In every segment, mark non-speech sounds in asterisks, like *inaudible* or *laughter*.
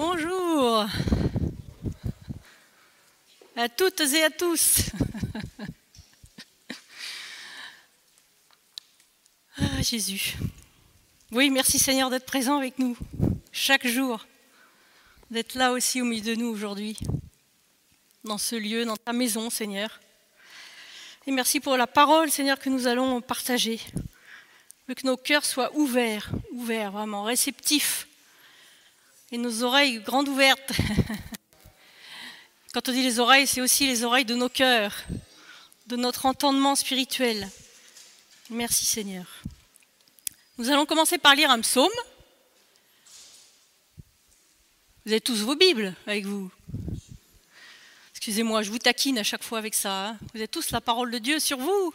Bonjour à toutes et à tous. Ah, Jésus. Oui, merci Seigneur d'être présent avec nous chaque jour, d'être là aussi au milieu de nous aujourd'hui, dans ce lieu, dans ta maison, Seigneur. Et merci pour la parole, Seigneur, que nous allons partager. Que nos cœurs soient ouverts, ouverts, vraiment réceptifs et nos oreilles grandes ouvertes. *laughs* Quand on dit les oreilles, c'est aussi les oreilles de nos cœurs, de notre entendement spirituel. Merci Seigneur. Nous allons commencer par lire un psaume. Vous avez tous vos Bibles avec vous. Excusez-moi, je vous taquine à chaque fois avec ça. Hein. Vous avez tous la parole de Dieu sur vous.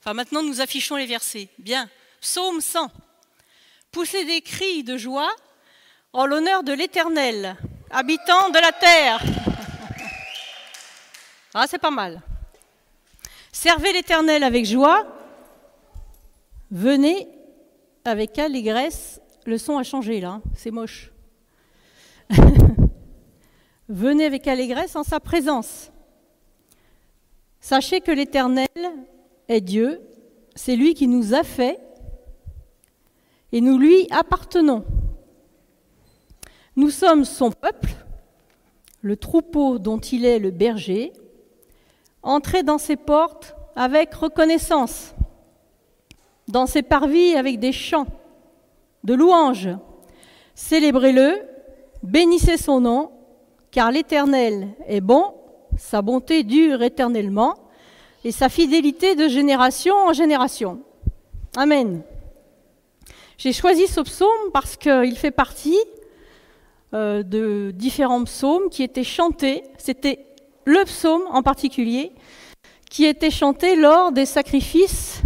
Enfin, maintenant, nous affichons les versets. Bien. Psaume 100. Poussez des cris de joie en l'honneur de l'Éternel, habitant de la terre. Ah, c'est pas mal. Servez l'Éternel avec joie. Venez avec allégresse. Le son a changé là, c'est moche. *laughs* Venez avec allégresse en sa présence. Sachez que l'Éternel est Dieu, c'est lui qui nous a fait et nous lui appartenons. Nous sommes son peuple, le troupeau dont il est le berger. Entrez dans ses portes avec reconnaissance, dans ses parvis avec des chants de louanges. Célébrez-le, bénissez son nom, car l'Éternel est bon, sa bonté dure éternellement, et sa fidélité de génération en génération. Amen. J'ai choisi ce psaume parce qu'il fait partie euh, de différents psaumes qui étaient chantés. C'était le psaume en particulier qui était chanté lors des sacrifices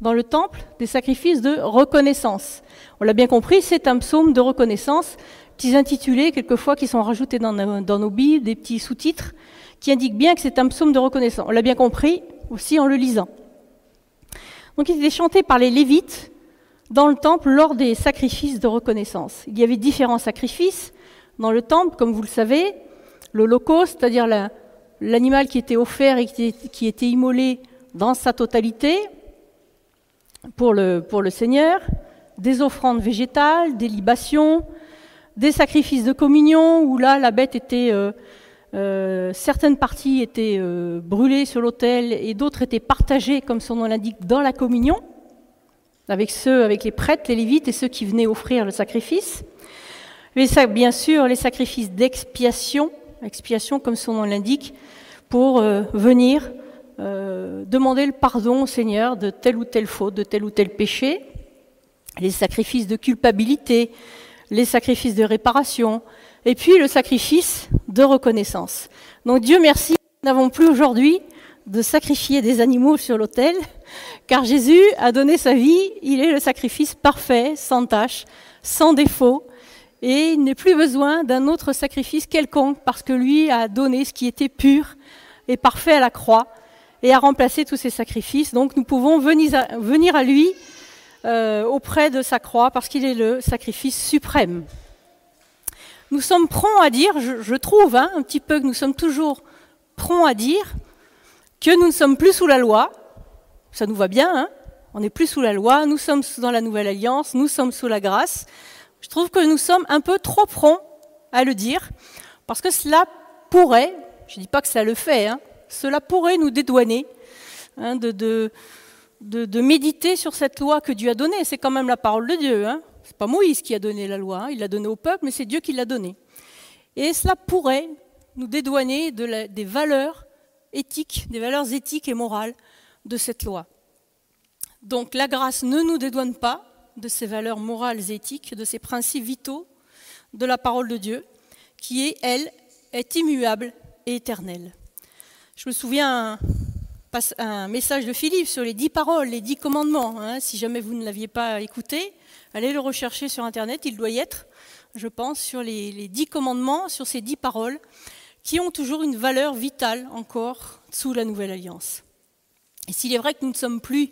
dans le temple, des sacrifices de reconnaissance. On l'a bien compris, c'est un psaume de reconnaissance, petits intitulés quelquefois qui sont rajoutés dans nos, dans nos des petits sous-titres qui indiquent bien que c'est un psaume de reconnaissance. On l'a bien compris aussi en le lisant. Donc il était chanté par les Lévites dans le temple lors des sacrifices de reconnaissance. Il y avait différents sacrifices dans le temple, comme vous le savez, l'Holocauste, c'est-à-dire l'animal qui était offert et qui était, immolé dans sa totalité pour le, Seigneur, des offrandes végétales, des libations, des sacrifices de communion, où là, la bête était... Euh, euh, certaines parties étaient euh, brûlées sur l'autel et d'autres étaient partagées, comme son nom l'indique, dans la communion, avec les prêtres, les lévites et ceux qui venaient offrir le sacrifice bien sûr, les sacrifices d'expiation, expiation comme son nom l'indique, pour euh, venir euh, demander le pardon au Seigneur de telle ou telle faute, de tel ou tel péché, les sacrifices de culpabilité, les sacrifices de réparation, et puis le sacrifice de reconnaissance. Donc Dieu merci, nous n'avons plus aujourd'hui de sacrifier des animaux sur l'autel, car Jésus a donné sa vie, il est le sacrifice parfait, sans tâche, sans défaut, et il n'est plus besoin d'un autre sacrifice quelconque parce que lui a donné ce qui était pur et parfait à la croix et a remplacé tous ces sacrifices. Donc nous pouvons venir à, lui euh, auprès de sa croix parce qu'il est le sacrifice suprême. Nous sommes prompts à dire, je, trouve hein, un petit peu que nous sommes toujours prompts à dire que nous ne sommes plus sous la loi. Ça nous va bien, hein on n'est plus sous la loi, nous sommes dans la nouvelle alliance, nous sommes sous la grâce. Je trouve que nous sommes un peu trop prompts à le dire, parce que cela pourrait, je ne dis pas que ça le fait, hein, cela pourrait nous dédouaner hein, de, méditer sur cette loi que Dieu a donnée. C'est quand même la parole de Dieu. Hein. Ce n'est pas Moïse qui a donné la loi, hein. il l'a donnée au peuple, mais c'est Dieu qui l'a donnée. Et cela pourrait nous dédouaner de des valeurs éthiques, des valeurs éthiques et morales de cette loi. Donc la grâce ne nous dédouane pas, de ces valeurs morales et éthiques, de ces principes vitaux de la parole de Dieu, qui est, elle, est immuable et éternelle. Je me souviens un, message de Philippe sur les dix paroles, les dix commandements. Hein. si jamais vous ne l'aviez pas écouté, allez le rechercher sur Internet, il doit y être, je pense, sur les, les dix commandements, sur ces dix paroles, qui ont toujours une valeur vitale encore sous la nouvelle alliance. Et s'il est vrai que nous ne sommes plus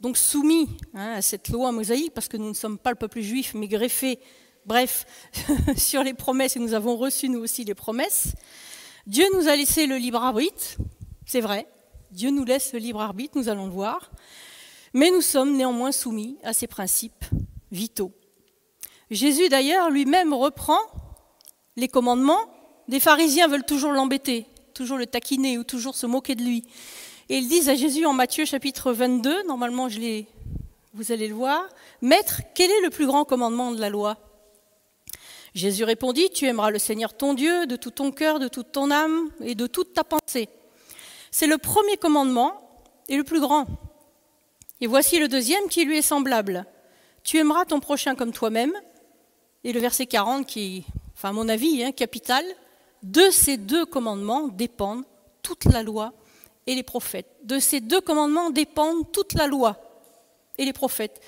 donc soumis hein, à cette loi mosaïque, parce que nous ne sommes pas le peuple juif, mais greffés Bref, *laughs* sur les promesses, et nous avons reçu nous aussi les promesses. Dieu nous a laissé le libre arbitre, c'est vrai. Dieu nous laisse le libre arbitre, nous allons le voir. Mais nous sommes néanmoins soumis à ces principes vitaux. Jésus d'ailleurs lui-même reprend les commandements. Des pharisiens veulent toujours l'embêter, toujours le taquiner ou toujours se moquer de lui. Et ils disent à Jésus en Matthieu chapitre 22, normalement je l'ai, vous allez le voir, Maître, quel est le plus grand commandement de la loi? Jésus répondit, Tu aimeras le Seigneur ton Dieu de tout ton cœur, de toute ton âme et de toute ta pensée. C'est le premier commandement et le plus grand. Et voici le deuxième qui lui est semblable. Tu aimeras ton prochain comme toi-même. Et le verset 40 qui, enfin à mon avis, hein, capital, de ces deux commandements dépendent toute la loi et les prophètes. De ces deux commandements dépendent toute la loi et les prophètes.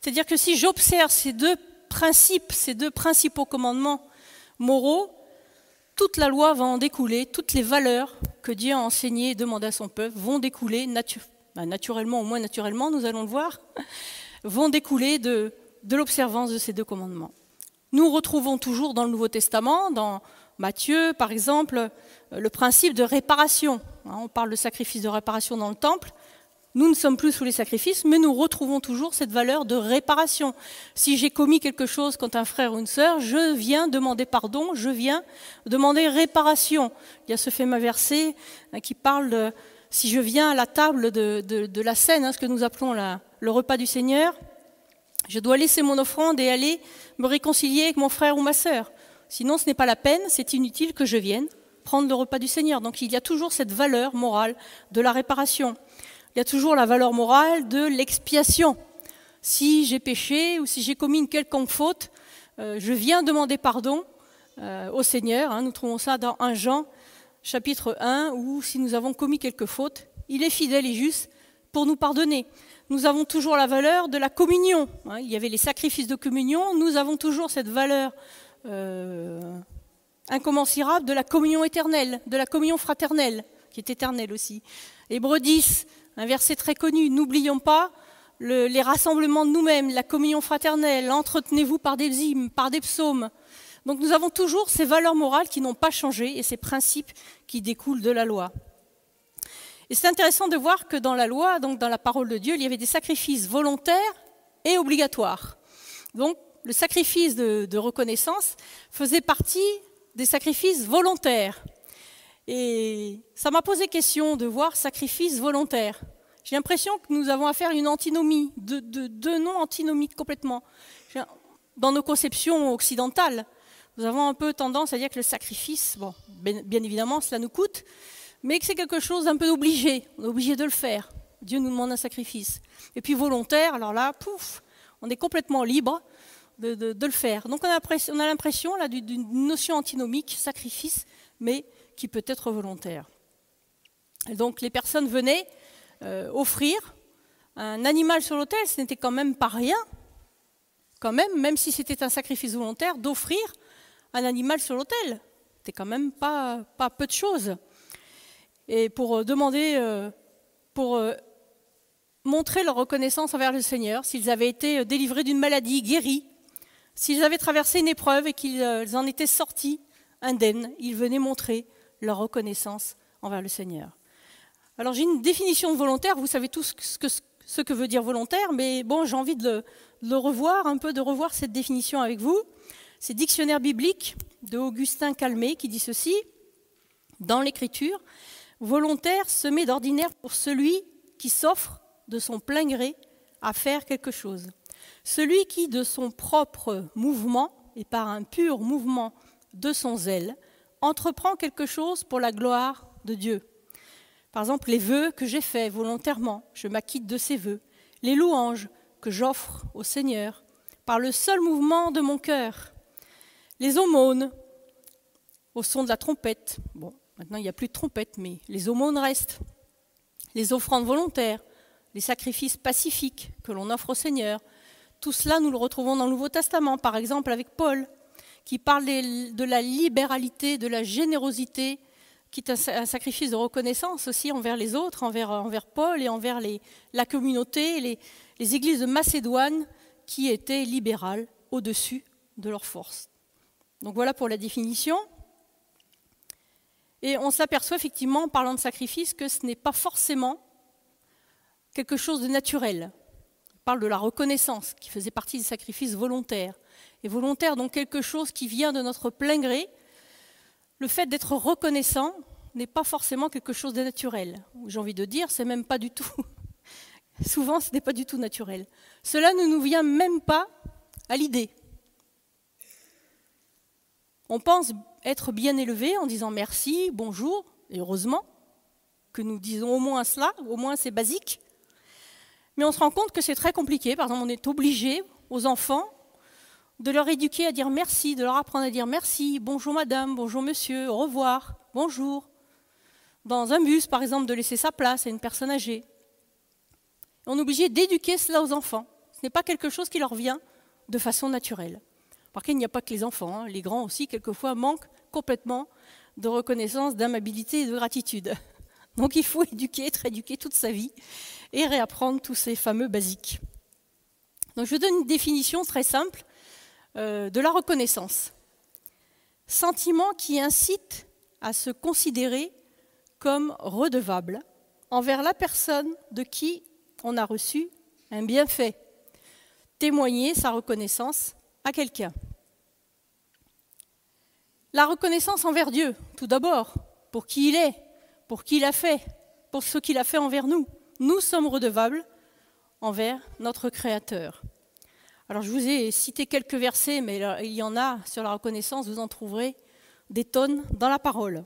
C'est-à-dire que si j'observe ces deux principes, ces deux principaux commandements moraux, toute la loi va en découler, toutes les valeurs que Dieu a enseignées et demandées à son peuple vont découler bah, naturellement, au moins naturellement, nous allons le voir, vont découler de, de l'observance de ces deux commandements. Nous retrouvons toujours dans le Nouveau Testament, dans Matthieu par exemple, le principe de réparation. Hein, on parle de sacrifice de réparation dans le temple. Nous ne sommes plus sous les sacrifices, mais nous retrouvons toujours cette valeur de réparation. Si j'ai commis quelque chose contre un frère ou une sœur, je viens demander pardon, je viens demander réparation. Il y a ce fameux verset hein, qui parle de si je viens à la table de, la scène, hein, ce que nous appelons le repas du Seigneur, je dois laisser mon offrande et aller me réconcilier avec mon frère ou ma sœur. Sinon, ce n'est pas la peine, c'est inutile que je vienne prendre le repas du Seigneur. Donc il y a toujours cette valeur morale de la réparation il y a toujours la valeur morale de l'expiation. Si j'ai péché ou si j'ai commis une quelconque faute, euh, je viens demander pardon euh, au Seigneur. Hein. nous trouvons ça dans 1 Jean chapitre 1, où si nous avons commis quelque faute, il est fidèle et juste pour nous pardonner. Nous avons toujours la valeur de la communion. Hein. il y avait les sacrifices de communion. Nous avons toujours cette valeur euh, incommensurable de la communion éternelle, de la communion fraternelle, qui est éternelle aussi. Hébreux 10, un verset très connu, n'oublions pas les rassemblements de nous-mêmes, la communion fraternelle, entretenez-vous par des hymnes, par des psaumes. Donc nous avons toujours ces valeurs morales qui n'ont pas changé et ces principes qui découlent de la loi. Et c'est intéressant de voir que dans la loi, donc dans la parole de Dieu, il y avait des sacrifices volontaires et obligatoires. Donc le sacrifice de, reconnaissance faisait partie des sacrifices volontaires. Et ça m'a posé question de voir sacrifice volontaire. J'ai l'impression que nous avons affaire à une antinomie, deux de, de noms antinomiques complètement. Dans nos conceptions occidentales, nous avons un peu tendance à dire que le sacrifice, bon, bien évidemment, cela nous coûte, mais que c'est quelque chose d'un peu obligé. On est obligé de le faire. Dieu nous demande un sacrifice. Et puis volontaire, alors là, pouf, on est complètement libre de, le faire. Donc on a l'impression d'une notion antinomique, sacrifice, mais qui peut être volontaire. donc les personnes venaient euh, offrir un animal sur l'autel, ce n'était quand même pas rien, quand même, même si c'était un sacrifice volontaire, d'offrir un animal sur l'autel. C'était quand même pas, pas peu de choses. Et pour euh, demander, euh, pour montrer leur reconnaissance envers le Seigneur, s'ils avaient été délivrés d'une maladie, guéris, s'ils avaient traversé une épreuve et qu'ils en étaient sortis indemnes, ils venaient montrer leur reconnaissance envers le Seigneur. Alors j'ai une définition volontaire, vous savez tous ce que, veut dire volontaire, mais bon, j'ai envie de le, revoir, un peu de revoir cette définition avec vous. C'est Dictionnaire biblique de Augustin Calmé qui dit ceci, dans l'Écriture, volontaire se met d'ordinaire pour celui qui s'offre de son plein gré à faire quelque chose. Celui qui, de son propre mouvement et par un pur mouvement de son zèle, entreprend quelque chose pour la gloire de Dieu. Par exemple, les vœux que j'ai faits volontairement, je m'acquitte de ces vœux. Les louanges que j'offre au Seigneur par le seul mouvement de mon cœur. Les aumônes au son de la trompette. Bon, maintenant il n'y a plus de trompette, mais les aumônes restent. Les offrandes volontaires, les sacrifices pacifiques que l'on offre au Seigneur. Tout cela, nous le retrouvons dans le Nouveau Testament, par exemple avec Paul qui parle de la libéralité, de la générosité, qui est un sacrifice de reconnaissance aussi envers les autres, envers, Paul et envers la communauté, les, les églises de Macédoine qui étaient libérales au-dessus de leur force. Donc voilà pour la définition. Et on s'aperçoit effectivement, en parlant de sacrifice, que ce n'est pas forcément quelque chose de naturel. Parle de la reconnaissance, qui faisait partie des sacrifices volontaires. Et volontaire, donc quelque chose qui vient de notre plein gré. Le fait d'être reconnaissant n'est pas forcément quelque chose de naturel. J'ai envie de dire, c'est même pas du tout. *laughs* Souvent, ce n'est pas du tout naturel. Cela ne nous vient même pas à l'idée. On pense être bien élevé en disant merci, bonjour, et heureusement que nous disons au moins cela, au moins c'est basique. Mais on se rend compte que c'est très compliqué. Par exemple, on est obligé aux enfants de leur éduquer à dire merci, de leur apprendre à dire merci, bonjour madame, bonjour monsieur, au revoir, bonjour. Dans un bus, par exemple, de laisser sa place à une personne âgée. On est obligé d'éduquer cela aux enfants. Ce n'est pas quelque chose qui leur vient de façon naturelle. Par contre, il n'y a pas que les enfants, hein. les grands aussi, quelquefois, manquent complètement de reconnaissance, d'amabilité et de gratitude. *laughs* Donc il faut éduquer, être éduqué toute sa vie et réapprendre tous ces fameux basiques. Donc je donne une définition très simple euh, de la reconnaissance. Sentiment qui incite à se considérer comme redevable envers la personne de qui on a reçu un bienfait. Témoigner sa reconnaissance à quelqu'un. La reconnaissance envers Dieu, tout d'abord, pour qui il est, pour qui il a fait, pour ce qu'il a fait envers nous. Nous sommes redevables envers notre Créateur. Alors je vous ai cité quelques versets, mais il y en a sur la reconnaissance, vous en trouverez des tonnes dans la parole.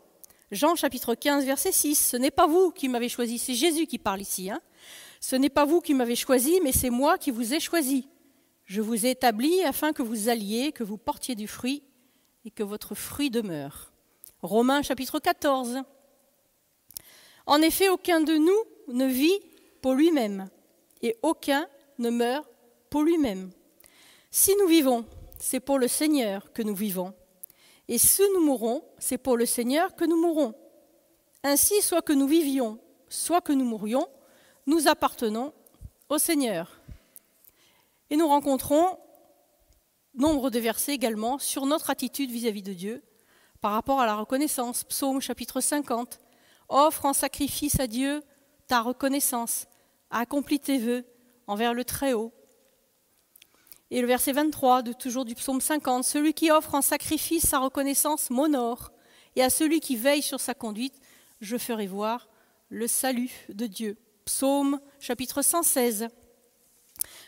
Jean chapitre 15, verset 6, ce n'est pas vous qui m'avez choisi, c'est Jésus qui parle ici. Hein. Ce n'est pas vous qui m'avez choisi, mais c'est moi qui vous ai choisi. Je vous ai établi afin que vous alliez, que vous portiez du fruit et que votre fruit demeure. Romains chapitre 14. En effet, aucun de nous ne vit pour lui-même et aucun ne meurt pour lui-même. Si nous vivons, c'est pour le Seigneur que nous vivons. Et si nous mourons, c'est pour le Seigneur que nous mourons. Ainsi, soit que nous vivions, soit que nous mourions, nous appartenons au Seigneur. Et nous rencontrons nombre de versets également sur notre attitude vis-à-vis de Dieu par rapport à la reconnaissance. Psaume chapitre 50. Offre en sacrifice à Dieu ta reconnaissance, accomplis tes vœux envers le Très-Haut. Et le verset 23 de toujours du psaume 50, celui qui offre en sacrifice sa reconnaissance m'honore, et à celui qui veille sur sa conduite, je ferai voir le salut de Dieu. Psaume chapitre 116.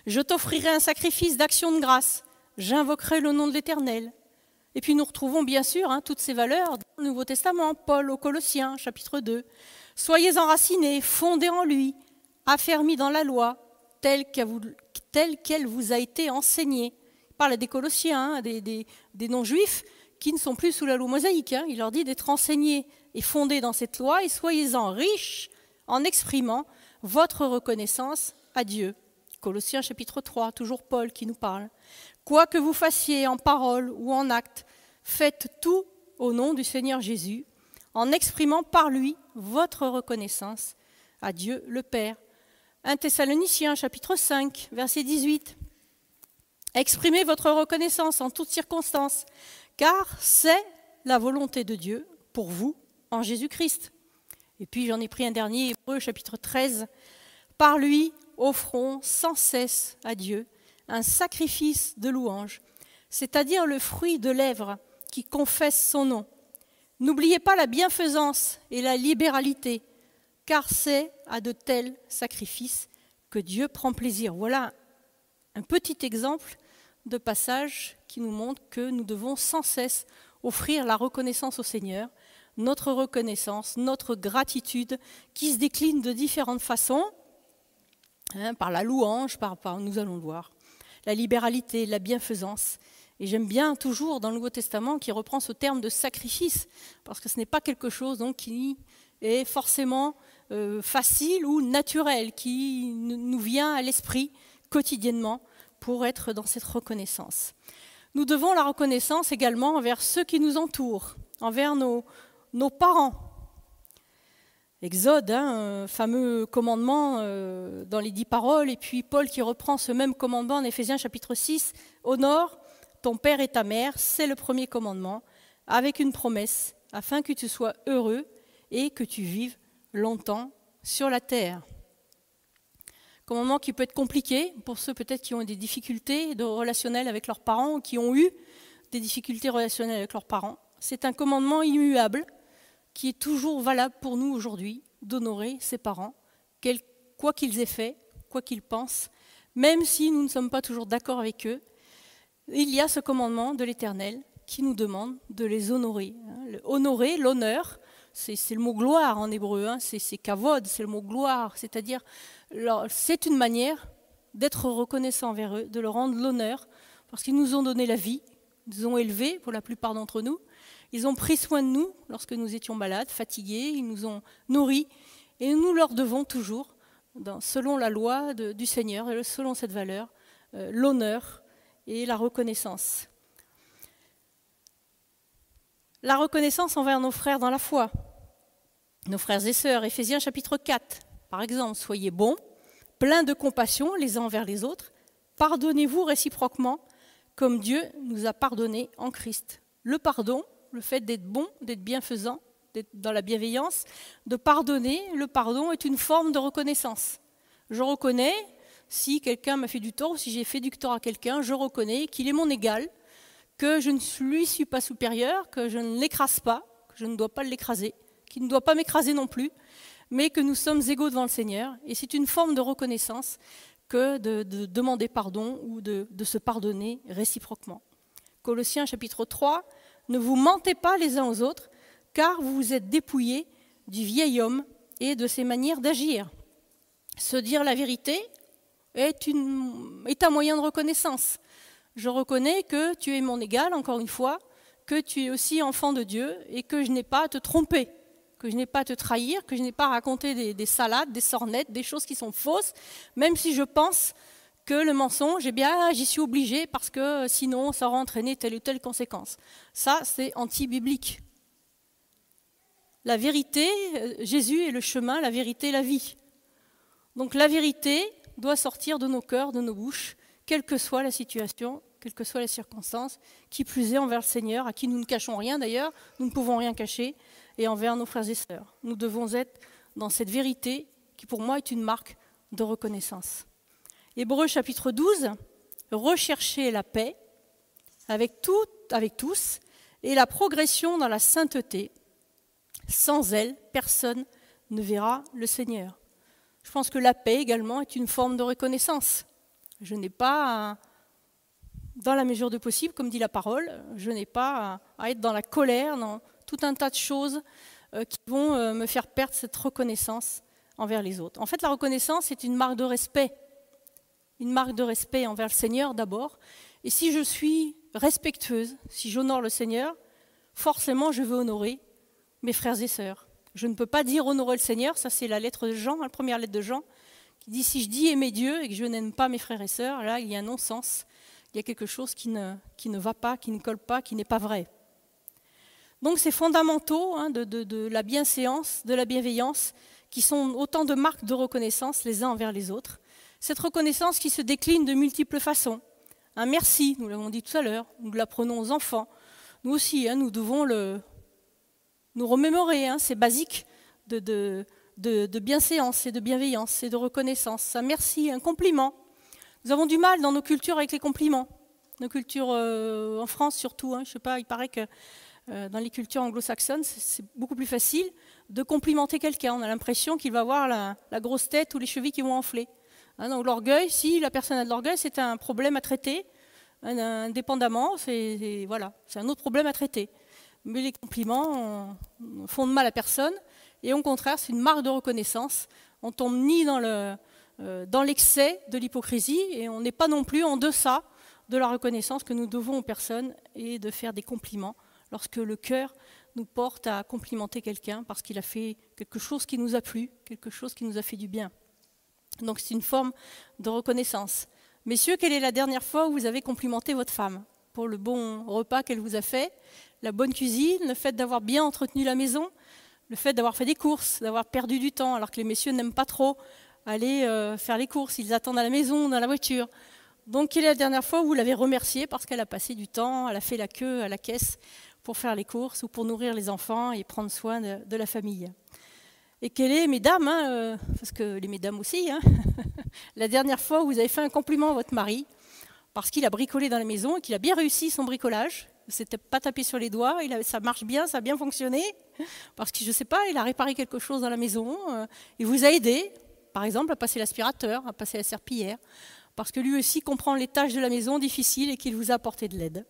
Je t'offrirai un sacrifice d'action de grâce. J'invoquerai le nom de l'Éternel. Et puis nous retrouvons bien sûr hein, toutes ces valeurs dans le Nouveau Testament, Paul aux Colossiens, chapitre 2. Soyez enracinés, fondés en lui, affermis dans la loi, telle qu'elle vous a été enseignée. Il parle des Colossiens, hein, des, non-juifs qui ne sont plus sous la loi mosaïque. Hein. Il leur dit d'être enseignés et fondés dans cette loi, et soyez-en riches en exprimant votre reconnaissance à Dieu. Colossiens chapitre 3, toujours Paul qui nous parle. Quoi que vous fassiez en parole ou en acte, faites tout au nom du Seigneur Jésus, en exprimant par lui votre reconnaissance à Dieu le Père. 1 Thessaloniciens chapitre 5, verset 18. Exprimez votre reconnaissance en toutes circonstances, car c'est la volonté de Dieu pour vous en Jésus-Christ. Et puis j'en ai pris un dernier, Hébreu chapitre 13. Par lui, offrons sans cesse à Dieu un sacrifice de louange, c'est-à-dire le fruit de lèvres qui confesse son nom. N'oubliez pas la bienfaisance et la libéralité, car c'est à de tels sacrifices que Dieu prend plaisir. Voilà un petit exemple de passage qui nous montre que nous devons sans cesse offrir la reconnaissance au Seigneur, notre reconnaissance, notre gratitude, qui se décline de différentes façons, Hein, par la louange, par, nous allons le voir, la libéralité, la bienfaisance. Et j'aime bien toujours dans le Nouveau Testament qui reprend ce terme de sacrifice, parce que ce n'est pas quelque chose donc, qui est forcément euh, facile ou naturel, qui nous vient à l'esprit quotidiennement pour être dans cette reconnaissance. Nous devons la reconnaissance également envers ceux qui nous entourent, envers nos, parents, Exode, hein, fameux commandement euh, dans les dix paroles, et puis Paul qui reprend ce même commandement en Éphésiens chapitre 6, honore ton père et ta mère, c'est le premier commandement, avec une promesse, afin que tu sois heureux et que tu vives longtemps sur la terre. Commandement qui peut être compliqué pour ceux peut-être qui ont des difficultés relationnelles avec leurs parents ou qui ont eu des difficultés relationnelles avec leurs parents. C'est un commandement immuable qui est toujours valable pour nous aujourd'hui, d'honorer ses parents, quoi qu'ils aient fait, quoi qu'ils pensent, même si nous ne sommes pas toujours d'accord avec eux. Il y a ce commandement de l'Éternel qui nous demande de les honorer. Honorer, l'honneur, c'est le mot gloire en hébreu, hein. c'est kavod, c'est le mot gloire, c'est-à-dire c'est une manière d'être reconnaissant envers eux, de leur rendre l'honneur, parce qu'ils nous ont donné la vie, ils nous ont élevés pour la plupart d'entre nous, ils ont pris soin de nous lorsque nous étions malades, fatigués, ils nous ont nourris, et nous leur devons toujours, selon la loi du Seigneur et selon cette valeur, euh, l'honneur et la reconnaissance. La reconnaissance envers nos frères dans la foi, nos frères et sœurs, Éphésiens chapitre 4, par exemple, soyez bons, pleins de compassion les uns envers les autres, pardonnez-vous réciproquement, comme Dieu nous a pardonné en Christ. Le pardon, le fait d'être bon, d'être bienfaisant, d'être dans la bienveillance, de pardonner, le pardon est une forme de reconnaissance. Je reconnais, si quelqu'un m'a fait du tort ou si j'ai fait du tort à quelqu'un, je reconnais qu'il est mon égal, que je ne lui suis pas supérieur, que je ne l'écrase pas, que je ne dois pas l'écraser, qu'il ne doit pas m'écraser non plus, mais que nous sommes égaux devant le Seigneur. Et c'est une forme de reconnaissance que de, demander pardon ou de, de se pardonner réciproquement. Colossiens chapitre 3, ne vous mentez pas les uns aux autres, car vous vous êtes dépouillés du vieil homme et de ses manières d'agir. Se dire la vérité est, un moyen de reconnaissance. Je reconnais que tu es mon égal, encore une fois, que tu es aussi enfant de Dieu et que je n'ai pas à te tromper, que je n'ai pas à te trahir, que je n'ai pas à raconter des, salades, des sornettes, des choses qui sont fausses, même si je pense que le mensonge, eh bien, j'y suis obligé parce que sinon, ça aura entraîné telle ou telle conséquence. Ça, c'est anti-biblique. La vérité, euh, Jésus est le chemin, la vérité, la vie. Donc la vérité doit sortir de nos cœurs, de nos bouches, quelle que soit la situation, quelles que soient les circonstances, qui plus est envers le Seigneur, à qui nous ne cachons rien d'ailleurs, nous ne pouvons rien cacher, et envers nos frères et sœurs. Nous devons être dans cette vérité qui pour moi est une marque de reconnaissance. Hébreu chapitre 12, rechercher la paix avec, tout, avec tous et la progression dans la sainteté. Sans elle, personne ne verra le Seigneur. Je pense que la paix également est une forme de reconnaissance. Je n'ai pas, dans la mesure de possible, comme dit la parole, je n'ai pas à être dans la colère, dans tout un tas de choses euh, qui vont euh, me faire perdre cette reconnaissance envers les autres. En fait, la reconnaissance est une marque de respect, une marque de respect envers le Seigneur d'abord. Et si je suis respectueuse, si j'honore le Seigneur, forcément je veux honorer mes frères et sœurs. Je ne peux pas dire honorer le Seigneur, ça c'est la lettre de Jean, la première lettre de Jean, qui dit si je dis aimer Dieu et que je n'aime pas mes frères et sœurs, là il y a un non-sens, il y a quelque chose qui ne, va pas, qui ne colle pas, qui n'est pas vrai. Donc c'est fondamentaux hein, de, de, la bienséance, de la bienveillance, qui sont autant de marques de reconnaissance les uns envers les autres. Cette reconnaissance qui se décline de multiples façons. Un merci, nous l'avons dit tout à l'heure, nous l'apprenons aux enfants. Nous aussi, hein, nous devons le, nous remémorer, hein, c'est basique de, bienséance et de bienveillance et de reconnaissance. Un merci, un compliment. Nous avons du mal dans nos cultures avec les compliments. Nos cultures euh, en France surtout, je ne sais pas, il paraît que euh, dans les cultures anglo-saxonnes, c'est beaucoup plus facile de complimenter quelqu'un. On a l'impression qu'il va avoir la, grosse tête ou les chevilles qui vont enfler. Hein, donc l'orgueil, si la personne a de l'orgueil, c'est un problème à traiter, indépendamment, c'est voilà, c'est un autre problème à traiter. Mais les compliments font de mal à personne, et au contraire, c'est une marque de reconnaissance. On tombe ni dans le euh, dans l'excès de l'hypocrisie, et on n'est pas non plus en deçà de la reconnaissance que nous devons aux personnes et de faire des compliments lorsque le cœur nous porte à complimenter quelqu'un parce qu'il a fait quelque chose qui nous a plu, quelque chose qui nous a fait du bien. Donc c'est une forme de reconnaissance. Messieurs, quelle est la dernière fois où vous avez complimenté votre femme? Pour le bon repas qu'elle vous a fait, la bonne cuisine, le fait d'avoir bien entretenu la maison, le fait d'avoir fait des courses, d'avoir perdu du temps, alors que les messieurs n'aiment pas trop aller euh, faire les courses, ils attendent à la maison, dans la voiture. Donc, quelle est la dernière fois où vous l'avez remerciée parce qu'elle a passé du temps, elle a fait la queue à la caisse pour faire les courses ou pour nourrir les enfants et prendre soin de, la famille. Et quelle est, mesdames, hein, euh, parce que les mesdames aussi, hein, *laughs* la dernière fois où vous avez fait un compliment à votre mari parce qu'il a bricolé dans la maison et qu'il a bien réussi son bricolage c'était pas tapé sur les doigts, il ça marche bien, ça a bien fonctionné, parce que je ne sais pas, il a réparé quelque chose dans la maison, euh, il vous a aidé, par exemple, à passer l'aspirateur, à passer la serpillière, parce que lui aussi comprend les tâches de la maison difficiles et qu'il vous a apporté de l'aide.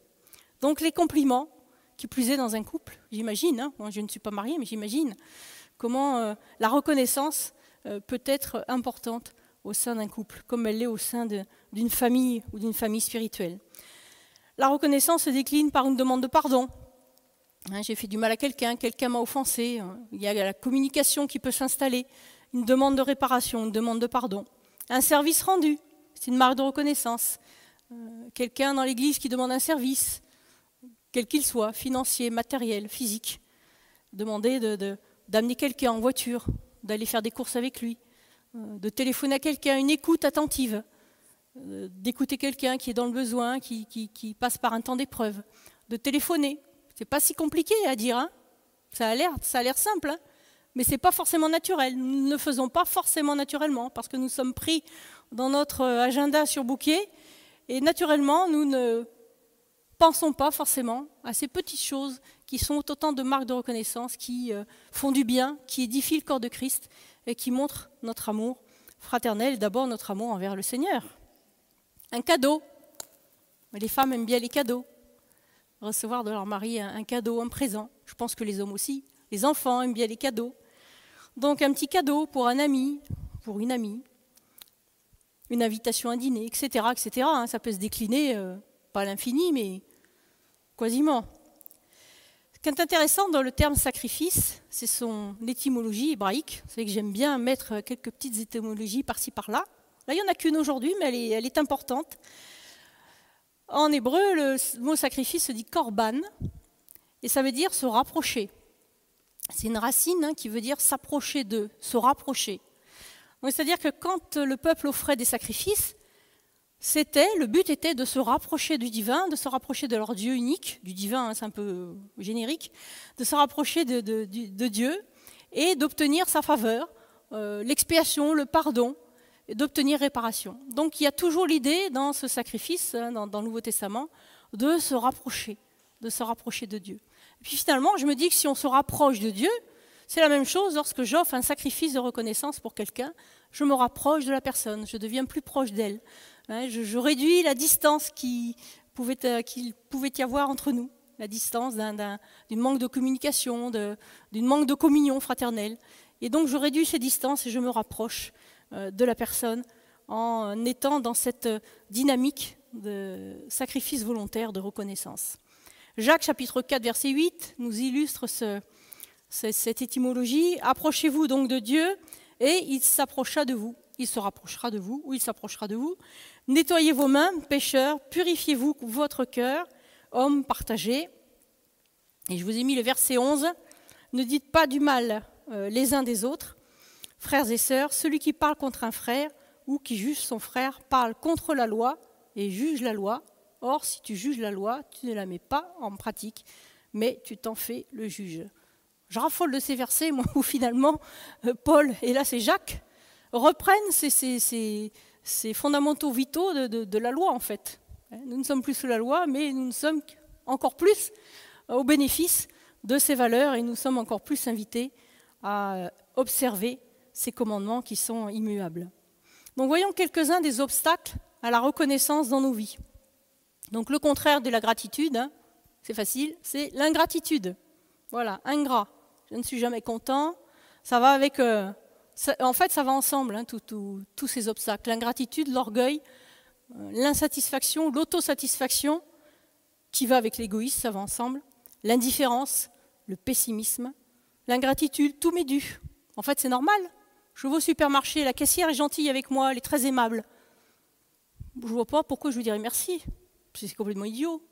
Donc les compliments, qui plus est dans un couple, j'imagine, hein, moi je ne suis pas mariée, mais j'imagine comment euh, la reconnaissance euh, peut être importante au sein d'un couple, comme elle l'est au sein d'une famille ou d'une famille spirituelle. La reconnaissance se décline par une demande de pardon. Hein, j'ai fait du mal à quelqu'un, quelqu'un m'a offensé. Il y a la communication qui peut s'installer, une demande de réparation, une demande de pardon. Un service rendu, c'est une marque de reconnaissance. Euh, quelqu'un dans l'église qui demande un service, quel qu'il soit, financier, matériel, physique. Demander d'amener quelqu'un en voiture, d'aller faire des courses avec lui, euh, de téléphoner à quelqu'un, une écoute attentive. Euh, d'écouter quelqu'un qui est dans le besoin, qui, passe par un temps d'épreuve, de téléphoner. C'est pas si compliqué à dire, hein ça a l'air, ça l'air simple, hein mais c'est pas forcément naturel. Nous ne le faisons pas forcément naturellement parce que nous sommes pris dans notre agenda sur bouquet et naturellement nous ne pensons pas forcément à ces petites choses qui sont autant de marques de reconnaissance, qui euh, font du bien, qui édifient le corps de Christ et qui montrent notre amour fraternel, d'abord notre amour envers le Seigneur. Un cadeau. Les femmes aiment bien les cadeaux. Recevoir de leur mari un, cadeau, un présent. Je pense que les hommes aussi. Les enfants aiment bien les cadeaux. Donc un petit cadeau pour un ami, pour une amie, une invitation à dîner, etc. etc. Hein. Ça peut se décliner, euh, pas à l'infini, mais quasiment. Ce qui est intéressant dans le terme sacrifice, c'est son étymologie hébraïque. Vous savez que j'aime bien mettre quelques petites étymologies par-ci par-là. Là, il n'y en a qu'une aujourd'hui, mais elle est, importante. En hébreu, le mot sacrifice se dit korban, et ça veut dire se rapprocher. C'est une racine hein, qui veut dire s'approcher d'eux, se rapprocher. C'est-à-dire que quand le peuple offrait des sacrifices, c'était, le but était de se rapprocher du divin, de se rapprocher de leur Dieu unique, du divin, hein, c'est un peu générique, de se rapprocher de, Dieu et d'obtenir sa faveur, euh, l'expiation, le pardon, d'obtenir réparation. Donc il y a toujours l'idée dans ce sacrifice, hein, dans, le Nouveau Testament, de se rapprocher, de se rapprocher de Dieu. Et puis finalement, je me dis que si on se rapproche de Dieu, c'est la même chose lorsque j'offre un sacrifice de reconnaissance pour quelqu'un, je me rapproche de la personne, je deviens plus proche d'elle. Hein, je, réduis la distance qu'il pouvait, euh, pouvait, y avoir entre nous, la distance d'une manque de communication, d'une manque de communion fraternelle. Et donc je réduis ces distances et je me rapproche euh, de la personne en étant dans cette dynamique de sacrifice volontaire, de reconnaissance. Jacques chapitre 4 verset 8 nous illustre cette étymologie. Approchez-vous donc de Dieu et il s'approchera de vous. Il se rapprochera de vous ou il s'approchera de vous. Nettoyez vos mains, pécheurs, purifiez-vous votre cœur, hommes partagés. Et je vous ai mis le verset 11. Ne dites pas du mal euh, les uns des autres, Frères et sœurs, celui qui parle contre un frère ou qui juge son frère parle contre la loi et juge la loi. Or, si tu juges la loi, tu ne la mets pas en pratique, mais tu t'en fais le juge. Je raffole de ces versets, où finalement euh, Paul, et là c'est Jacques, reprennent ces, fondamentaux vitaux de, la loi, en fait. Nous ne sommes plus sous la loi, mais nous ne sommes encore plus au bénéfice de ces valeurs et nous sommes encore plus invités à observer ces commandements qui sont immuables. Donc voyons quelques-uns des obstacles à la reconnaissance dans nos vies. Donc le contraire de la gratitude, hein, c'est facile, c'est l'ingratitude. Voilà, ingrat. Je ne suis jamais content. Ça va avec. Euh, en fait, ça va ensemble, hein, tous ces obstacles. L'ingratitude, l'orgueil, euh, l'insatisfaction, l'autosatisfaction, qui va avec l'égoïsme, ça va ensemble. L'indifférence, le pessimisme, l'ingratitude, tout m'est dû. En fait, c'est normal. Je vais au supermarché, la caissière est gentille avec moi, elle est très aimable. Je ne vois pas pourquoi je lui dirais merci. C'est complètement idiot.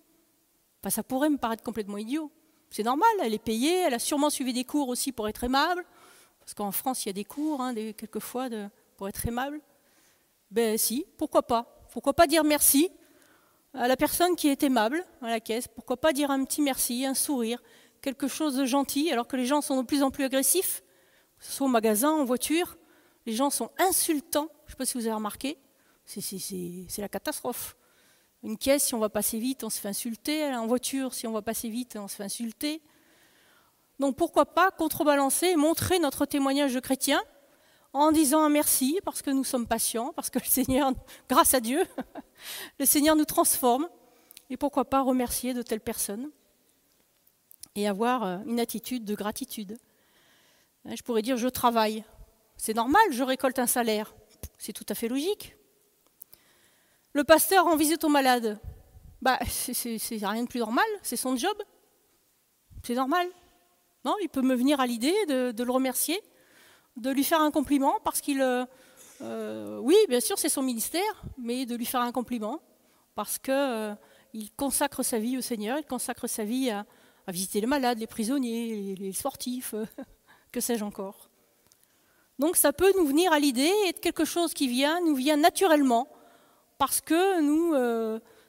ça pourrait me paraître complètement idiot. C'est normal, elle est payée, elle a sûrement suivi des cours aussi pour être aimable. Parce qu'en France, il y a des cours, hein, quelquefois, pour être aimable. Ben si, pourquoi pas Pourquoi pas dire merci à la personne qui est aimable à la caisse Pourquoi pas dire un petit merci, un sourire, quelque chose de gentil, alors que les gens sont de plus en plus agressifs, soit au magasin, en voiture, les gens sont insultants. Je ne sais pas si vous avez remarqué, c'est la catastrophe. Une caisse, si on va passer vite, on se fait insulter. En voiture, si on va passer vite, on se fait insulter. Donc pourquoi pas contrebalancer montrer notre témoignage de chrétien en disant un merci parce que nous sommes patients, parce que le Seigneur, *laughs* grâce à Dieu, *laughs* le Seigneur nous transforme. Et pourquoi pas remercier de telles personnes et avoir euh, une attitude de gratitude. Hein, je pourrais dire je travaille. C'est normal, je récolte un salaire. C'est tout à fait logique. Le pasteur en visite aux malades. Bah, *laughs* c'est rien de plus normal, c'est son job. C'est normal. Non, il peut me venir à l'idée de, le remercier, de lui faire un compliment parce qu'il. Euh, euh, oui, bien sûr, c'est son ministère, mais de lui faire un compliment parce qu'il euh, consacre sa vie au Seigneur, il consacre sa vie à, visiter les malades, les prisonniers, les, sportifs, *laughs* que sais-je encore. Donc ça peut nous venir à l'idée et quelque chose qui vient, nous vient naturellement parce que nous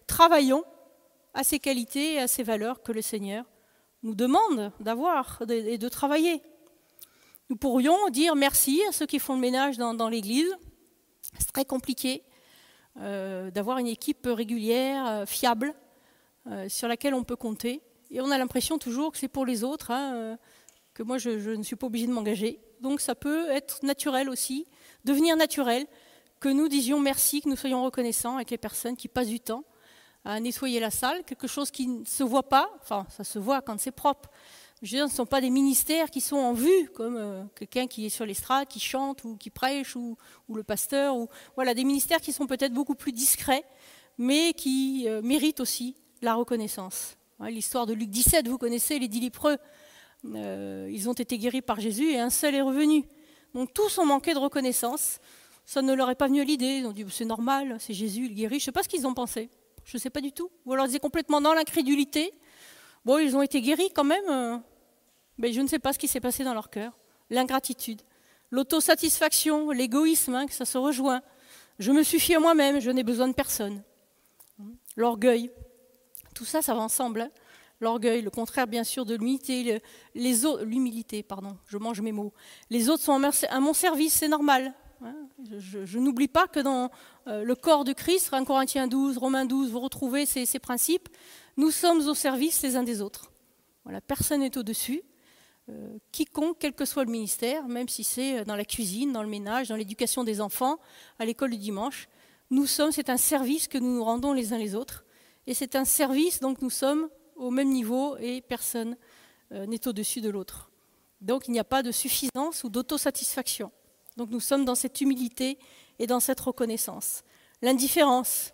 travaillons à ces qualités et à ces valeurs que le Seigneur nous demande d'avoir et de travailler. Nous pourrions dire merci à ceux qui font le ménage dans, l'Église. C'est très compliqué euh, d'avoir une équipe régulière, euh, fiable, euh, sur laquelle on peut compter. Et on a l'impression toujours que c'est pour les autres, hein, que moi je, ne suis pas obligé de m'engager. Donc ça peut être naturel aussi, devenir naturel, que nous disions merci, que nous soyons reconnaissants avec les personnes qui passent du temps à nettoyer la salle, quelque chose qui ne se voit pas, enfin ça se voit quand c'est propre. Je veux dire, ce ne sont pas des ministères qui sont en vue, comme euh, quelqu'un qui est sur l'estrade, qui chante ou qui prêche, ou, le pasteur, voilà, des ministères qui sont peut-être beaucoup plus discrets, mais qui euh, méritent aussi la reconnaissance. L'histoire de Luc 17, vous connaissez les dix euh, ils ont été guéris par Jésus et un seul est revenu. Donc tous ont manqué de reconnaissance. Ça ne leur est pas venu à l'idée. Ils ont dit c'est normal, c'est Jésus, il guérit. Je ne sais pas ce qu'ils ont pensé. Je ne sais pas du tout. Ou alors ils étaient complètement dans l'incrédulité. Bon, ils ont été guéris quand même, euh, mais je ne sais pas ce qui s'est passé dans leur cœur. L'ingratitude, l'autosatisfaction, l'égoïsme, hein, que ça se rejoint. Je me suffis à moi-même, je n'ai besoin de personne. L'orgueil, tout ça, ça va ensemble. Hein. L'orgueil, le contraire bien sûr de l'humilité, les autres, l'humilité, pardon, je mange mes mots. Les autres sont à mon service, c'est normal. Hein. Je, n'oublie pas que dans euh, le corps de Christ, 1 Corinthiens 12, Romains 12, vous retrouvez ces, principes. Nous sommes au service les uns des autres. Voilà, personne n'est au-dessus. Euh, quiconque, quel que soit le ministère, même si c'est dans la cuisine, dans le ménage, dans l'éducation des enfants, à l'école du dimanche, nous sommes, c'est un service que nous nous rendons les uns les autres. Et c'est un service, donc nous sommes au même niveau et personne euh, n'est au-dessus de l'autre. Donc il n'y a pas de suffisance ou d'autosatisfaction. Donc nous sommes dans cette humilité et dans cette reconnaissance. L'indifférence,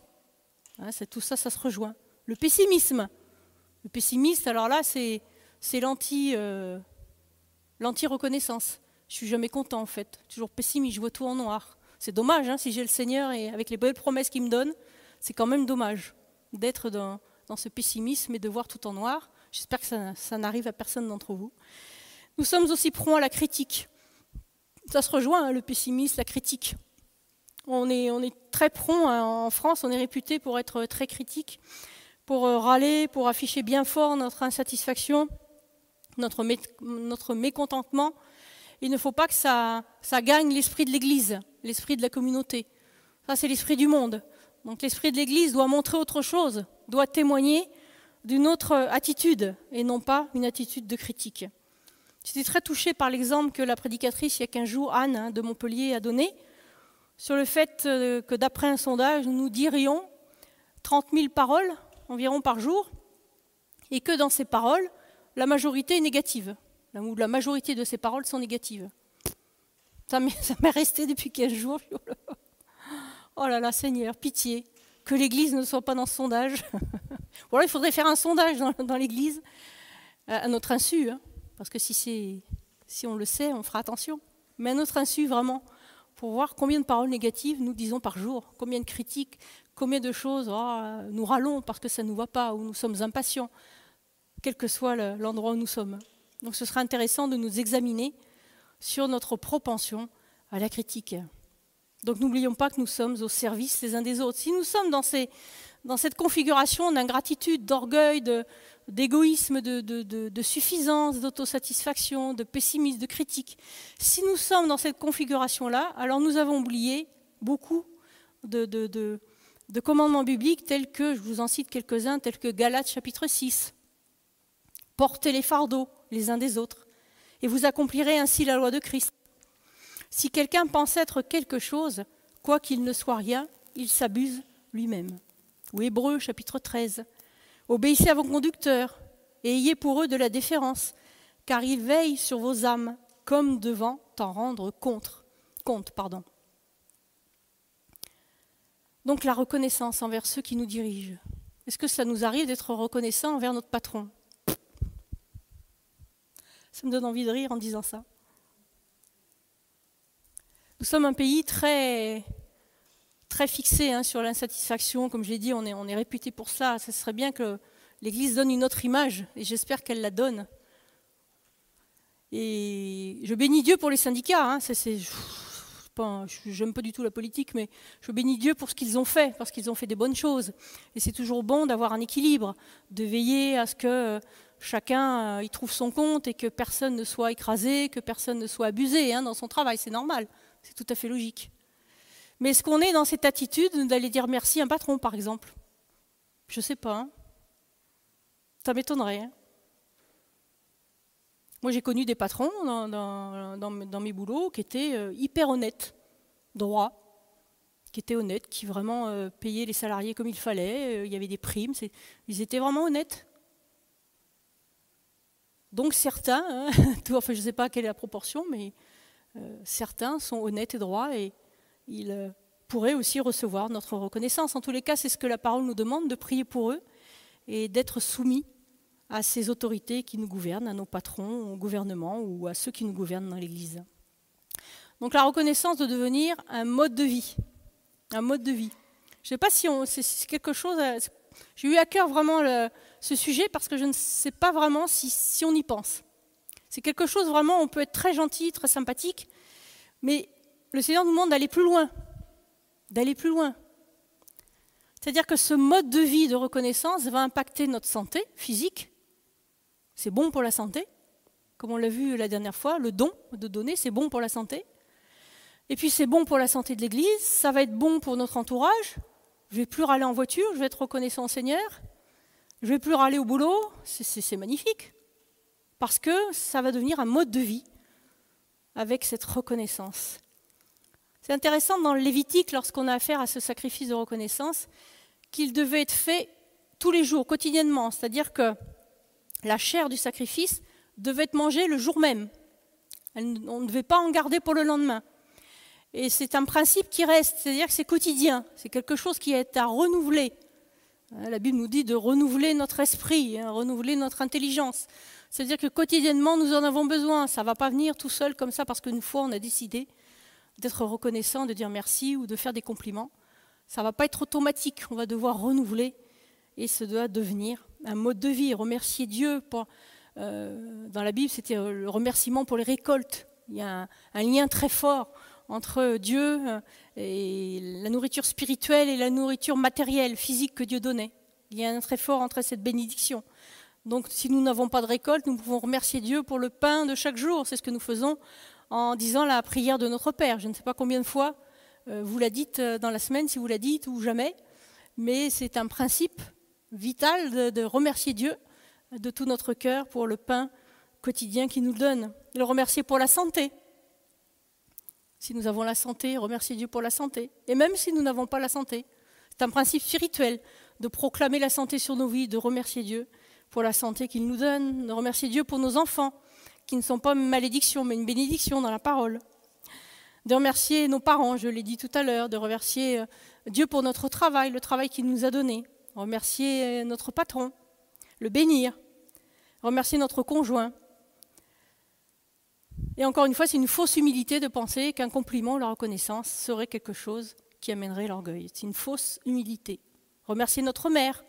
hein, tout ça, ça se rejoint. Le pessimisme. Le pessimiste, alors là, c'est, euh, l'anti-reconnaissance. je suis jamais content en fait. Toujours pessimiste, je vois tout en noir. C'est dommage, hein, si j'ai le Seigneur et avec les belles promesses qu'il me donne, c'est quand même dommage d'être dans, ce pessimisme et de voir tout en noir. J'espère que ça, n'arrive à personne d'entre vous. Nous sommes aussi prompts à la critique. Ça se rejoint, hein, le pessimisme, la critique. On est, très prompt hein, en France, on est réputé pour être très critique, pour euh, râler, pour afficher bien fort notre insatisfaction, notre, mécontentement. Il ne faut pas que ça gagne l'esprit de l'Église, l'esprit de la communauté. Ça, c'est l'esprit du monde. Donc l'esprit de l'Église doit montrer autre chose, doit témoigner d'une autre attitude et non pas une attitude de critique. J'étais très touchée par l'exemple que la prédicatrice, il y a 15 jours, Anne hein, de Montpellier, a donné sur le fait euh, que d'après un sondage, nous dirions 30 000 paroles environ par jour, et que dans ces paroles, la majorité est négative, ou la majorité de ces paroles sont négatives. Ça m'est *laughs* resté depuis 15 jours. Oh là là, Seigneur, pitié, que l'Église ne soit pas dans ce sondage. *laughs* Voilà, il faudrait faire un sondage dans, l'Église, à notre insu. Hein. Parce que si, si on le sait, on fera attention. Mais à notre insu, vraiment, pour voir combien de paroles négatives nous disons par jour, combien de critiques, combien de choses, oh, nous râlons parce que ça ne nous va pas, ou nous sommes impatients, quel que soit l'endroit où nous sommes. Donc ce sera intéressant de nous examiner sur notre propension à la critique. Donc n'oublions pas que nous sommes au service les uns des autres. Si nous sommes dans, cette configuration d'ingratitude, d'orgueil, d'égoïsme, de, suffisance, d'autosatisfaction, de pessimisme, de critique, si nous sommes dans cette configuration-là, alors nous avons oublié beaucoup de, de commandements bibliques tels que, je vous en cite quelques-uns, tels que Galates chapitre 6. Portez les fardeaux les uns des autres, et vous accomplirez ainsi la loi de Christ. Si quelqu'un pense être quelque chose, quoi qu'il ne soit rien, il s'abuse lui-même. Ou Hébreu chapitre 13. Obéissez à vos conducteurs et ayez pour eux de la déférence, car ils veillent sur vos âmes comme devant en rendre compte. compte pardon. Donc la reconnaissance envers ceux qui nous dirigent. Est-ce que ça nous arrive d'être reconnaissant envers notre patron? Ça me donne envie de rire en disant ça. Nous sommes un pays très, très fixé hein, sur l'insatisfaction. Comme je l'ai dit, on est, réputé pour ça. Ce serait bien que l'Église donne une autre image, et j'espère qu'elle la donne. Et je bénis Dieu pour les syndicats. Hein, c'est, je n'aime pas du tout la politique, mais je bénis Dieu pour ce qu'ils ont fait, parce qu'ils ont fait des bonnes choses. Et c'est toujours bon d'avoir un équilibre, de veiller à ce que chacun euh, y trouve son compte et que personne ne soit écrasé, que personne ne soit abusé hein, dans son travail. C'est normal, c'est tout à fait logique. Mais est-ce qu'on est dans cette attitude d'aller dire merci à un patron, par exemple? Je ne sais pas. Hein. Ça m'étonnerait. Hein. Moi, j'ai connu des patrons dans, mes boulots qui étaient euh, hyper honnêtes, droits, qui étaient honnêtes, qui vraiment euh, payaient les salariés comme il fallait. Euh, il y avait des primes. Ils étaient vraiment honnêtes. Donc certains, hein, *laughs* enfin, je ne sais pas quelle est la proportion, mais certains sont honnêtes et droits et ils pourraient aussi recevoir notre reconnaissance. En tous les cas, c'est ce que la parole nous demande, de prier pour eux et d'être soumis à ces autorités qui nous gouvernent, à nos patrons, au gouvernement ou à ceux qui nous gouvernent dans l'Église. Donc la reconnaissance de devenir un mode de vie. Un mode de vie. Je ne sais pas si c'est quelque chose... Euh, j'ai eu à cœur vraiment ce sujet parce que je ne sais pas vraiment si on y pense. C'est quelque chose vraiment, on peut être très gentil, très sympathique, mais le Seigneur nous demande d'aller plus loin. D'aller plus loin. C'est-à-dire que ce mode de vie de reconnaissance va impacter notre santé physique, c'est bon pour la santé. Comme on l'a vu la dernière fois, le don de donner, c'est bon pour la santé. Et puis c'est bon pour la santé de l'Église, ça va être bon pour notre entourage. Je vais plus râler en voiture, je vais être reconnaissant au Seigneur. Je vais plus râler au boulot, c'est magnifique. Parce que ça va devenir un mode de vie avec cette reconnaissance. C'est intéressant dans le Lévitique, lorsqu'on a affaire à ce sacrifice de reconnaissance, qu'il devait être fait tous les jours, quotidiennement. C'est-à-dire que la chair du sacrifice devait être mangée le jour même. on ne devait pas en garder pour le lendemain. Et c'est un principe qui reste, c'est-à-dire que c'est quotidien, c'est quelque chose qui est à renouveler. Hein, la Bible nous dit de renouveler notre esprit, hein, renouveler notre intelligence. C'est-à-dire que quotidiennement, nous en avons besoin. Ça ne va pas venir tout seul comme ça parce qu'une fois, on a décidé d'être reconnaissant, de dire merci ou de faire des compliments. Ça ne va pas être automatique. On va devoir renouveler et ce doit devenir un mode de vie. Remercier Dieu pour, euh, dans la Bible, c'était le remerciement pour les récoltes. Il y a un, lien très fort entre Dieu euh, et la nourriture spirituelle et la nourriture matérielle, physique que Dieu donnait. Il y a un très fort entre cette bénédiction. Donc si nous n'avons pas de récolte, nous pouvons remercier Dieu pour le pain de chaque jour. C'est ce que nous faisons en disant la prière de notre Père. Je ne sais pas combien de fois euh, vous la dites dans la semaine, si vous la dites ou jamais, mais c'est un principe vital de, remercier Dieu de tout notre cœur pour le pain quotidien qu'il nous donne. Le remercier pour la santé. Si nous avons la santé, remercier Dieu pour la santé. Et même si nous n'avons pas la santé, c'est un principe spirituel de proclamer la santé sur nos vies, de remercier Dieu pour la santé qu'il nous donne, de remercier Dieu pour nos enfants, qui ne sont pas une malédiction, mais une bénédiction dans la parole. De remercier nos parents, je l'ai dit tout à l'heure, de remercier euh, Dieu pour notre travail, le travail qu'il nous a donné remercier notre patron, le bénir, remercier notre conjoint. Et encore une fois, c'est une fausse humilité de penser qu'un compliment ou la reconnaissance serait quelque chose qui amènerait l'orgueil. C'est une fausse humilité. Remercier notre mère,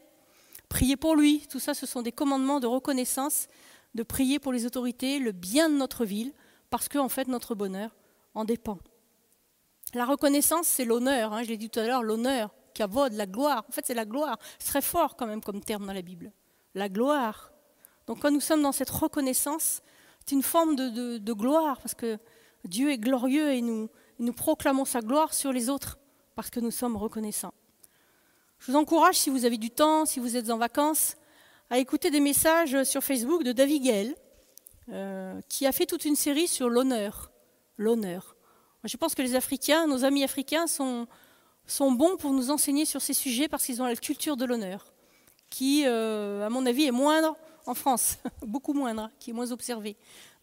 prier pour lui, tout ça, ce sont des commandements de reconnaissance, de prier pour les autorités, le bien de notre ville, parce que fait notre bonheur en dépend. La reconnaissance, c'est l'honneur. Hein, je l'ai dit tout à l'heure, l'honneur, de la gloire. En fait, c'est la gloire. C'est très fort quand même comme terme dans la Bible. La gloire. Donc quand nous sommes dans cette reconnaissance, c'est une forme de, gloire, parce que Dieu est glorieux et nous proclamons sa gloire sur les autres, parce que nous sommes reconnaissants. Je vous encourage, si vous avez du temps, si vous êtes en vacances, à écouter des messages sur Facebook de David Gale, euh, qui a fait toute une série sur l'honneur. L'honneur. Je pense que les Africains, nos amis africains, sont, bons pour nous enseigner sur ces sujets parce qu'ils ont la culture de l'honneur, qui, euh, à mon avis, est moindre en France, *laughs* beaucoup moindre, qui est moins observée.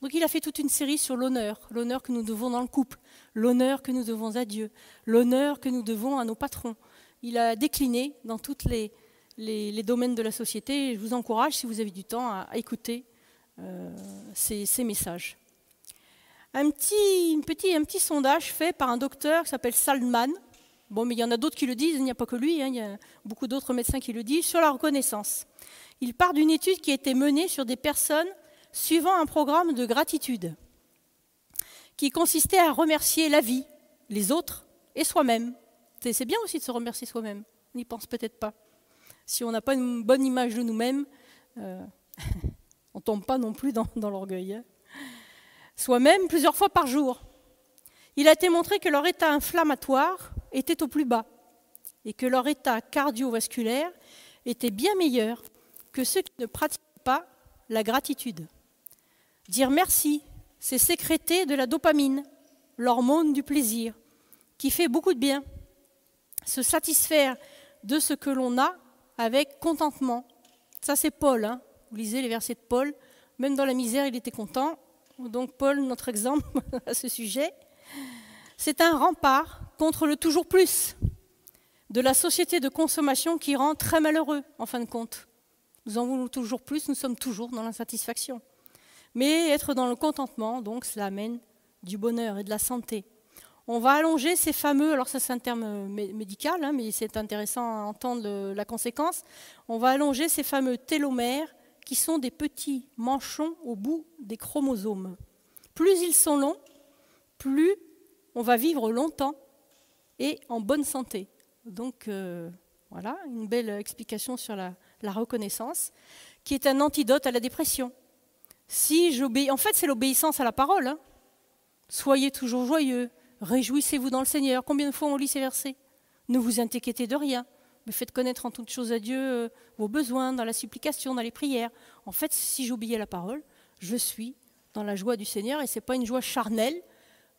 Donc il a fait toute une série sur l'honneur, l'honneur que nous devons dans le couple, l'honneur que nous devons à Dieu, l'honneur que nous devons à nos patrons. Il a décliné dans tous les, domaines de la société. je vous encourage, si vous avez du temps, à, écouter euh, ces, messages un petit, petit, un petit sondage fait par un docteur qui s'appelle Salman. Bon, mais il y en a d'autres qui le disent, il n'y a pas que lui, hein, il y a beaucoup d'autres médecins qui le disent, sur la reconnaissance. Il part d'une étude qui a été menée sur des personnes suivant un programme de gratitude, qui consistait à remercier la vie, les autres et soi-même. C'est bien aussi de se remercier soi-même, on n'y pense peut-être pas. Si on n'a pas une bonne image de nous-mêmes, euh, *laughs* on ne tombe pas non plus dans, l'orgueil. Hein soit même plusieurs fois par jour. Il a été montré que leur état inflammatoire était au plus bas et que leur état cardiovasculaire était bien meilleur que ceux qui ne pratiquent pas la gratitude. Dire merci, c'est sécréter de la dopamine, l'hormone du plaisir, qui fait beaucoup de bien. Se satisfaire de ce que l'on a avec contentement. Ça c'est Paul, hein. vous lisez les versets de Paul, même dans la misère il était content, donc Paul, notre exemple *laughs* à ce sujet, c'est un rempart contre le toujours plus de la société de consommation qui rend très malheureux, en fin de compte. Nous en voulons toujours plus, nous sommes toujours dans l'insatisfaction. Mais être dans le contentement, donc, cela amène du bonheur et de la santé. On va allonger ces fameux, alors ça c'est un terme médical, hein, mais c'est intéressant à entendre la conséquence, on va allonger ces fameux télomères qui sont des petits manchons au bout des chromosomes. Plus ils sont longs, plus on va vivre longtemps et en bonne santé. Donc euh, voilà, une belle explication sur la, reconnaissance, qui est un antidote à la dépression. Si j'obéis, en fait, c'est l'obéissance à la parole. Hein. Soyez toujours joyeux, réjouissez-vous dans le Seigneur. Combien de fois on lit ces versets Ne vous inquiétez de rien mais faites connaître en toutes choses à Dieu euh, vos besoins, dans la supplication, dans les prières. En fait, si à la parole, je suis dans la joie du Seigneur, et ce n'est pas une joie charnelle,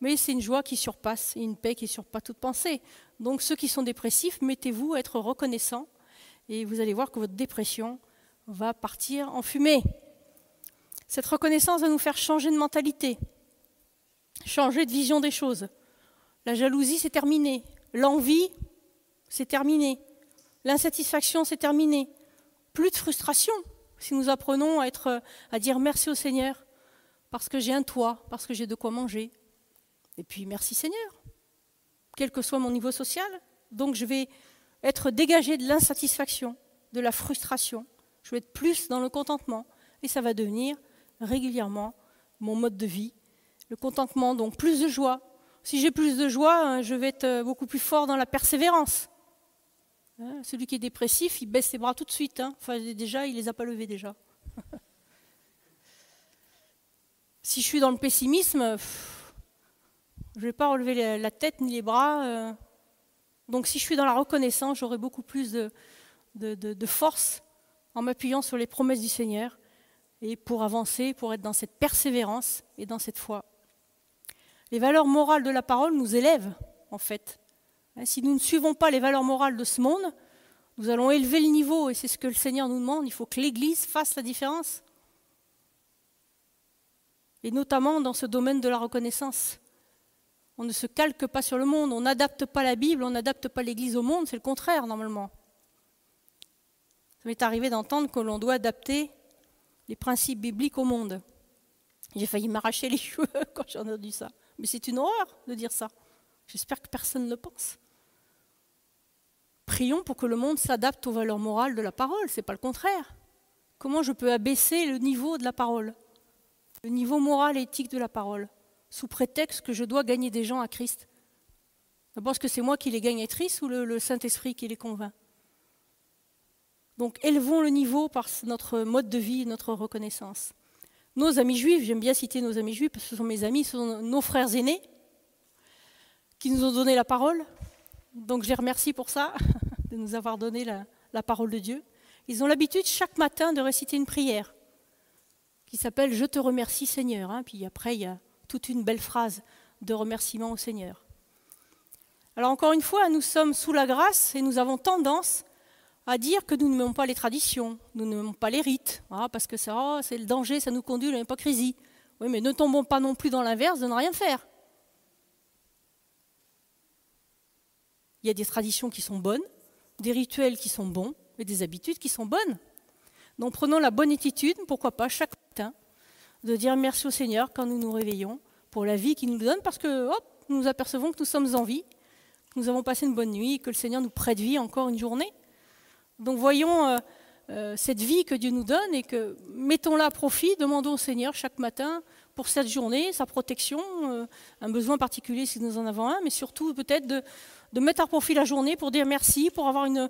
mais c'est une joie qui surpasse, et une paix qui surpasse toute pensée. Donc ceux qui sont dépressifs, mettez-vous à être reconnaissants, et vous allez voir que votre dépression va partir en fumée. Cette reconnaissance va nous faire changer de mentalité, changer de vision des choses. La jalousie, c'est terminé. L'envie, c'est terminé. L'insatisfaction, c'est terminé. Plus de frustration si nous apprenons à, être, à dire merci au Seigneur parce que j'ai un toit, parce que j'ai de quoi manger. Et puis merci Seigneur, quel que soit mon niveau social. Donc je vais être dégagé de l'insatisfaction, de la frustration. Je vais être plus dans le contentement. Et ça va devenir régulièrement mon mode de vie. Le contentement, donc plus de joie. Si j'ai plus de joie, hein, je vais être beaucoup plus fort dans la persévérance. Hein, celui qui est dépressif, il baisse ses bras tout de suite. Hein. Enfin, déjà, il les a pas levés déjà. *laughs* si je suis dans le pessimisme, je ne vais pas relever la tête ni les bras. Euh. Donc si je suis dans la reconnaissance, j'aurai beaucoup plus de force en m'appuyant sur les promesses du Seigneur et pour avancer, pour être dans cette persévérance et dans cette foi. Les valeurs morales de la parole nous élèvent, en fait. Hein, si nous ne suivons pas les valeurs morales de ce monde, nous allons élever le niveau, et c'est ce que le Seigneur nous demande. Il faut que l'Église fasse la différence. Et notamment dans ce domaine de la reconnaissance. On ne se calque pas sur le monde, on n'adapte pas la Bible, on n'adapte pas l'Église au monde, c'est le contraire normalement. Ça m'est arrivé d'entendre que l'on doit adapter les principes bibliques au monde. J'ai failli m'arracher les *laughs* cheveux quand j'ai entendu ça. Mais c'est une horreur de dire ça. J'espère que personne ne le pense. Prions pour que le monde s'adapte aux valeurs morales de la parole, ce n'est pas le contraire. Comment je peux abaisser le niveau de la parole, le niveau moral et éthique de la parole, sous prétexte que je dois gagner des gens à Christ? D'abord, est-ce que c'est moi qui les gagne ou le, le Saint-Esprit qui les convainc? Donc, élevons le niveau par notre mode de vie, notre reconnaissance. Nos amis juifs, j'aime bien citer nos amis juifs parce que ce sont mes amis, ce sont nos frères aînés qui nous ont donné la parole. Donc, je les remercie pour ça, *laughs* de nous avoir donné la, parole de Dieu. Ils ont l'habitude chaque matin de réciter une prière qui s'appelle Je te remercie Seigneur. Hein. Puis après, il y a toute une belle phrase de remerciement au Seigneur. Alors encore une fois, nous sommes sous la grâce et nous avons tendance à dire que nous n'aimons pas les traditions, nous n'aimons pas les rites, ah, parce que c'est le danger, ça nous conduit à l'hypocrisie. Oui, mais ne tombons pas non plus dans l'inverse de ne rien faire. Il y a des traditions qui sont bonnes, des rituels qui sont bons et des habitudes qui sont bonnes. Donc prenons la bonne attitude, pourquoi pas chaque matin, de dire merci au Seigneur quand nous nous réveillons pour la vie qu'il nous donne, parce que hop, nous apercevons que nous sommes en vie nous avons passé une bonne nuit, que le Seigneur nous prête vie encore une journée. Donc voyons euh, euh, cette vie que Dieu nous donne et que mettons-la à profit, demandons au Seigneur chaque matin pour cette journée, sa protection, euh, un besoin particulier si nous en avons un, mais surtout peut-être de, mettre à profit la journée pour dire merci, pour avoir une,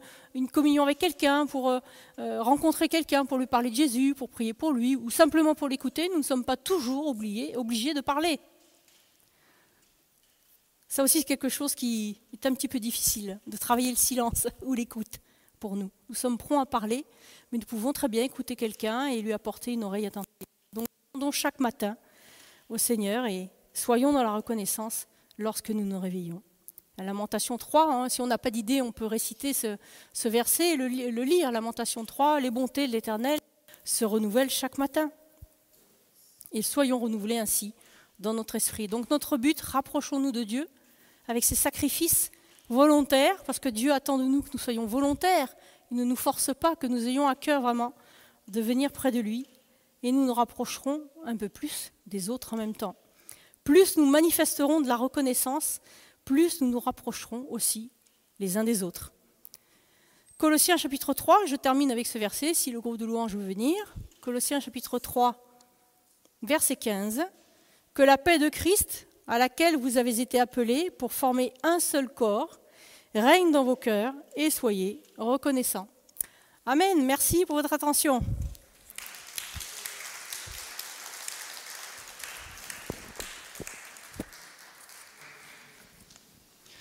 communion avec quelqu'un, pour rencontrer quelqu'un, pour lui parler de Jésus, pour prier pour lui, ou simplement pour l'écouter. Nous ne sommes pas toujours obligés, obligés de parler. Ça aussi, c'est quelque chose qui est un petit peu difficile, de travailler le silence *laughs* ou l'écoute nous. Sommes prompts à parler, mais nous pouvons très bien écouter quelqu'un et lui apporter une oreille attentive. Donc, demandons chaque matin au Seigneur et soyons dans la reconnaissance lorsque nous nous réveillons. La Lamentation 3, hein, si on n'a pas d'idée, on peut réciter ce, verset et le, le lire. Lamentation 3, les bontés de l'Éternel se renouvellent chaque matin. Et soyons renouvelés ainsi dans notre esprit. Donc notre but, rapprochons-nous de Dieu, avec ces sacrifices volontaires, parce que Dieu attend de nous que nous soyons volontaires. Il ne nous force pas, que nous ayons à cœur vraiment de venir près de lui, et nous nous rapprocherons un peu plus des autres en même temps. Plus nous manifesterons de la reconnaissance, plus nous nous rapprocherons aussi les uns des autres. Colossiens chapitre 3, je termine avec ce verset, si le groupe de louanges veut venir. Colossiens chapitre 3, verset 15. Que la paix de Christ, à laquelle vous avez été appelés pour former un seul corps, règne dans vos cœurs et soyez reconnaissants. Amen. Merci pour votre attention.